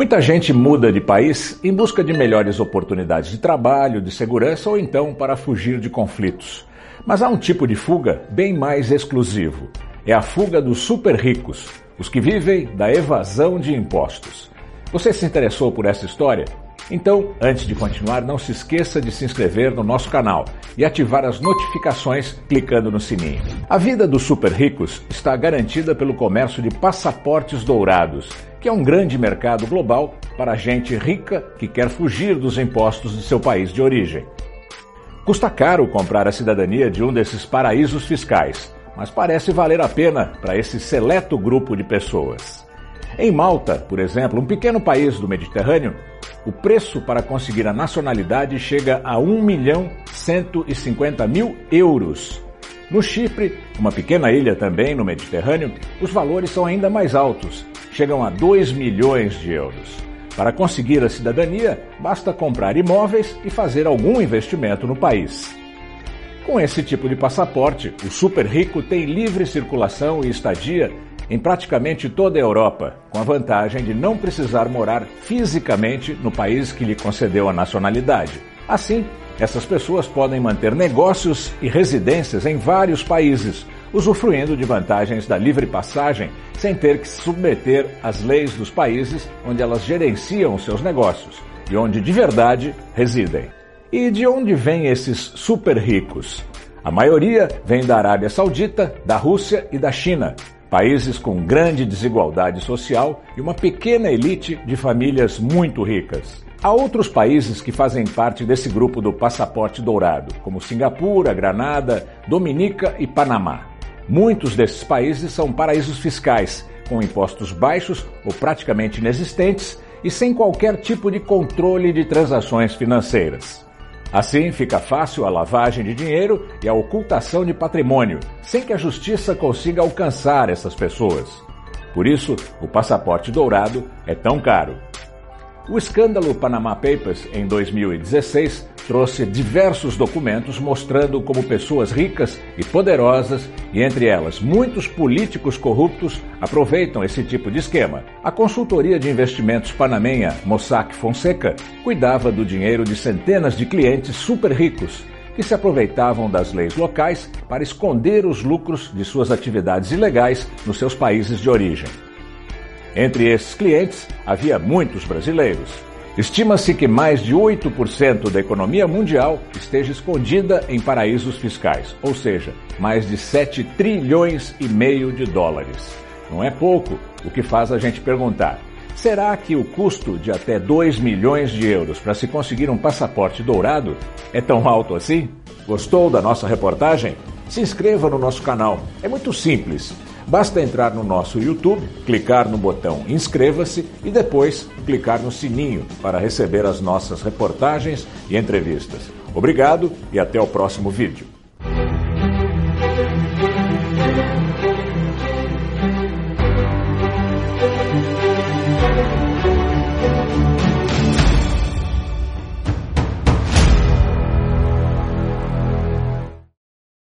Muita gente muda de país em busca de melhores oportunidades de trabalho, de segurança ou então para fugir de conflitos. Mas há um tipo de fuga bem mais exclusivo. É a fuga dos super ricos, os que vivem da evasão de impostos. Você se interessou por essa história? Então, antes de continuar, não se esqueça de se inscrever no nosso canal e ativar as notificações clicando no sininho. A vida dos super ricos está garantida pelo comércio de passaportes dourados, que é um grande mercado global para gente rica que quer fugir dos impostos de seu país de origem. Custa caro comprar a cidadania de um desses paraísos fiscais, mas parece valer a pena para esse seleto grupo de pessoas. Em Malta, por exemplo, um pequeno país do Mediterrâneo, o preço para conseguir a nacionalidade chega a 1 milhão 150 mil euros. No Chipre, uma pequena ilha também no Mediterrâneo, os valores são ainda mais altos, chegam a 2 milhões de euros. Para conseguir a cidadania, basta comprar imóveis e fazer algum investimento no país. Com esse tipo de passaporte, o super rico tem livre circulação e estadia em praticamente toda a Europa, com a vantagem de não precisar morar fisicamente no país que lhe concedeu a nacionalidade. Assim, essas pessoas podem manter negócios e residências em vários países, usufruindo de vantagens da livre passagem sem ter que se submeter às leis dos países onde elas gerenciam seus negócios e onde de verdade residem. E de onde vêm esses super ricos? A maioria vem da Arábia Saudita, da Rússia e da China, países com grande desigualdade social e uma pequena elite de famílias muito ricas. Há outros países que fazem parte desse grupo do passaporte dourado, como Singapura, Granada, Dominica e Panamá. Muitos desses países são paraísos fiscais, com impostos baixos ou praticamente inexistentes e sem qualquer tipo de controle de transações financeiras. Assim, fica fácil a lavagem de dinheiro e a ocultação de patrimônio, sem que a justiça consiga alcançar essas pessoas. Por isso, o passaporte dourado é tão caro. O escândalo Panama Papers, em 2016, trouxe diversos documentos mostrando como pessoas ricas e poderosas, e entre elas muitos políticos corruptos, aproveitam esse tipo de esquema. A consultoria de investimentos panamenha Mossack Fonseca cuidava do dinheiro de centenas de clientes super ricos que se aproveitavam das leis locais para esconder os lucros de suas atividades ilegais nos seus países de origem. Entre esses clientes havia muitos brasileiros. Estima-se que mais de 8% da economia mundial esteja escondida em paraísos fiscais, ou seja, mais de 7 trilhões e meio de dólares. Não é pouco, o que faz a gente perguntar: será que o custo de até 2 milhões de euros para se conseguir um passaporte dourado é tão alto assim? Gostou da nossa reportagem? Se inscreva no nosso canal. É muito simples. Basta entrar no nosso YouTube, clicar no botão inscreva-se e depois clicar no sininho para receber as nossas reportagens e entrevistas. Obrigado e até o próximo vídeo.